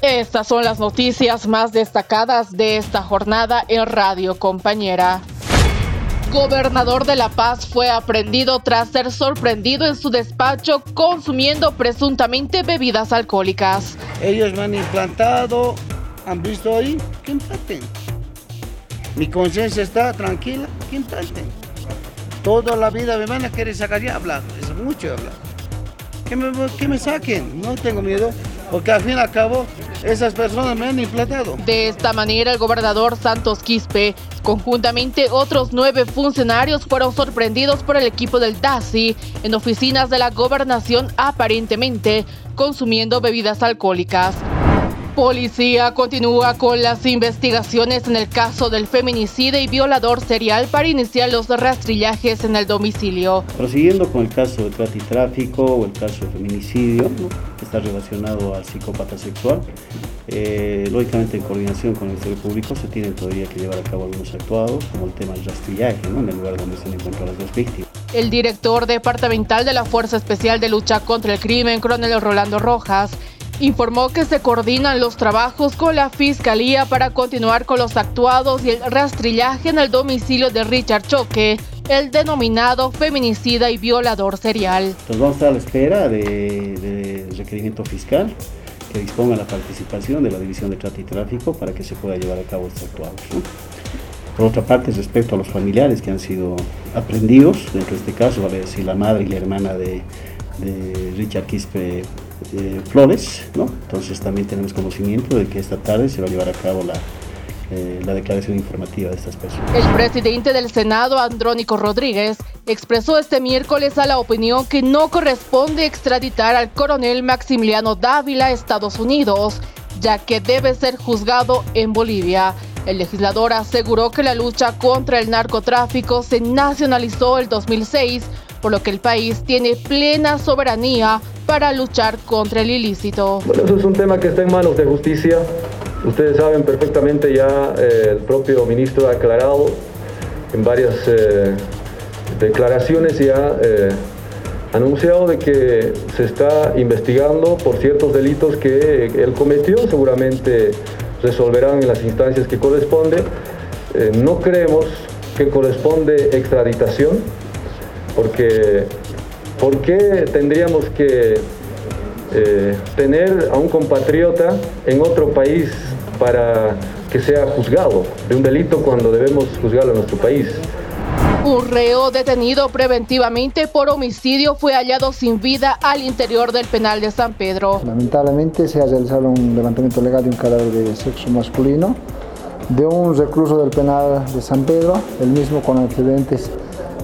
Estas son las noticias más destacadas de esta jornada en Radio Compañera. Gobernador de La Paz fue aprendido tras ser sorprendido en su despacho consumiendo presuntamente bebidas alcohólicas. Ellos me han implantado, han visto ahí, que implanten. Mi conciencia está tranquila, que implanten. Toda la vida me van a querer sacar ya hablar, es mucho hablar. Que me, que me saquen, no tengo miedo, porque al fin y al cabo esas personas me han implantado. De esta manera, el gobernador Santos Quispe, conjuntamente otros nueve funcionarios, fueron sorprendidos por el equipo del DASI en oficinas de la gobernación aparentemente consumiendo bebidas alcohólicas. Policía continúa con las investigaciones en el caso del feminicida y violador serial para iniciar los rastrillajes en el domicilio. Prosiguiendo con el caso de trata y tráfico o el caso de feminicidio, que está relacionado al psicópata sexual, eh, lógicamente en coordinación con el Ministerio Público se tienen todavía que llevar a cabo algunos actuados, como el tema del rastrillaje, en el lugar donde se encuentran las dos víctimas. El director departamental de la Fuerza Especial de Lucha contra el Crimen, coronel Rolando Rojas, informó que se coordinan los trabajos con la Fiscalía para continuar con los actuados y el rastrillaje en el domicilio de Richard Choque, el denominado feminicida y violador serial. Entonces vamos a estar a la espera del requerimiento fiscal que disponga la participación de la División de Trata y Tráfico para que se pueda llevar a cabo estos actuados. Por otra parte, respecto a los familiares que han sido aprendidos, dentro de este caso, vale decir la madre y la hermana de, de Richard Quispe eh, Flores, ¿no? Entonces también tenemos conocimiento de que esta tarde se va a llevar a cabo la, eh, la declaración informativa de estas personas. El presidente del Senado, Andrónico Rodríguez, expresó este miércoles a la opinión que no corresponde extraditar al coronel Maximiliano Dávila a Estados Unidos, ya que debe ser juzgado en Bolivia. El legislador aseguró que la lucha contra el narcotráfico se nacionalizó el 2006 por lo que el país tiene plena soberanía para luchar contra el ilícito. Bueno, eso es un tema que está en manos de justicia. Ustedes saben perfectamente ya, eh, el propio ministro ha aclarado en varias eh, declaraciones y ha eh, anunciado de que se está investigando por ciertos delitos que él cometió, seguramente resolverán en las instancias que corresponde. no creemos que corresponde extraditación, porque ¿por qué tendríamos que eh, tener a un compatriota en otro país para que sea juzgado de un delito cuando debemos juzgarlo en nuestro país? Un reo detenido preventivamente por homicidio fue hallado sin vida al interior del penal de San Pedro. Lamentablemente se ha realizado un levantamiento legal de un cadáver de sexo masculino de un recluso del penal de San Pedro, el mismo con antecedentes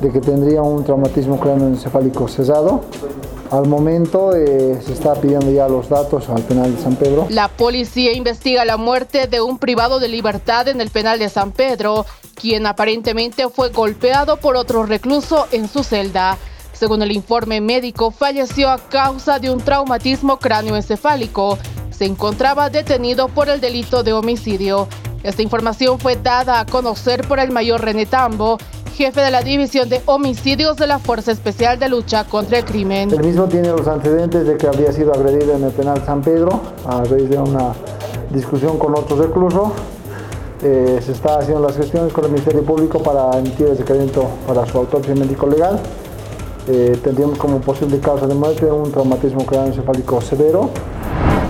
de que tendría un traumatismo cráneoencefálico cesado. Al momento eh, se está pidiendo ya los datos al penal de San Pedro. La policía investiga la muerte de un privado de libertad en el penal de San Pedro, quien aparentemente fue golpeado por otro recluso en su celda. Según el informe médico, falleció a causa de un traumatismo cráneoencefálico. Se encontraba detenido por el delito de homicidio. Esta información fue dada a conocer por el mayor René Tambo, jefe de la División de Homicidios de la Fuerza Especial de Lucha contra el Crimen. El mismo tiene los antecedentes de que había sido agredido en el penal San Pedro a raíz de una discusión con otro recluso. Eh, se está haciendo las gestiones con el Ministerio Público para emitir el requerimiento para su autopsia médico legal. Eh, tendríamos como posible causa de muerte un traumatismo craneoencefálico severo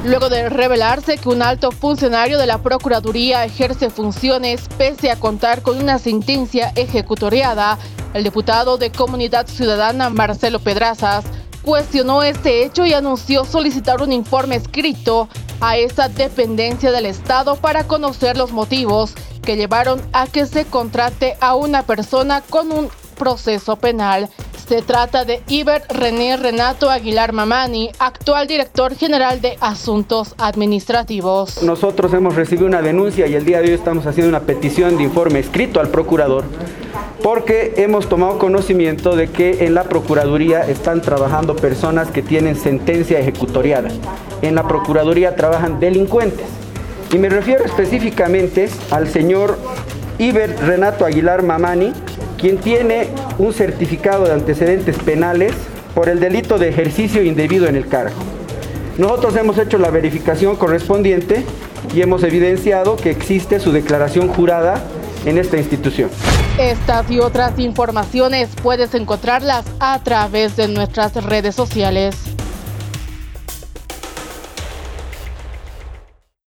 luego de revelarse que un alto funcionario de la Procuraduría ejerce funciones pese a contar con una sentencia ejecutoriada. El diputado de Comunidad Ciudadana, Marcelo Pedrazas, cuestionó este hecho y anunció solicitar un informe escrito a esa dependencia del Estado para conocer los motivos que llevaron a que se contrate a una persona con un proceso penal. Se trata de Iber René Renato Aguilar Mamani, actual director general de Asuntos Administrativos. Nosotros hemos recibido una denuncia y el día de hoy estamos haciendo una petición de informe escrito al procurador porque hemos tomado conocimiento de que en la Procuraduría están trabajando personas que tienen sentencia ejecutoriada. En la Procuraduría trabajan delincuentes. Y me refiero específicamente al señor Iber Renato Aguilar Mamani, quien tiene un certificado de antecedentes penales por el delito de ejercicio indebido en el cargo. Nosotros hemos hecho la verificación correspondiente y hemos evidenciado que existe su declaración jurada en esta institución. Estas y otras informaciones puedes encontrarlas a través de nuestras redes sociales.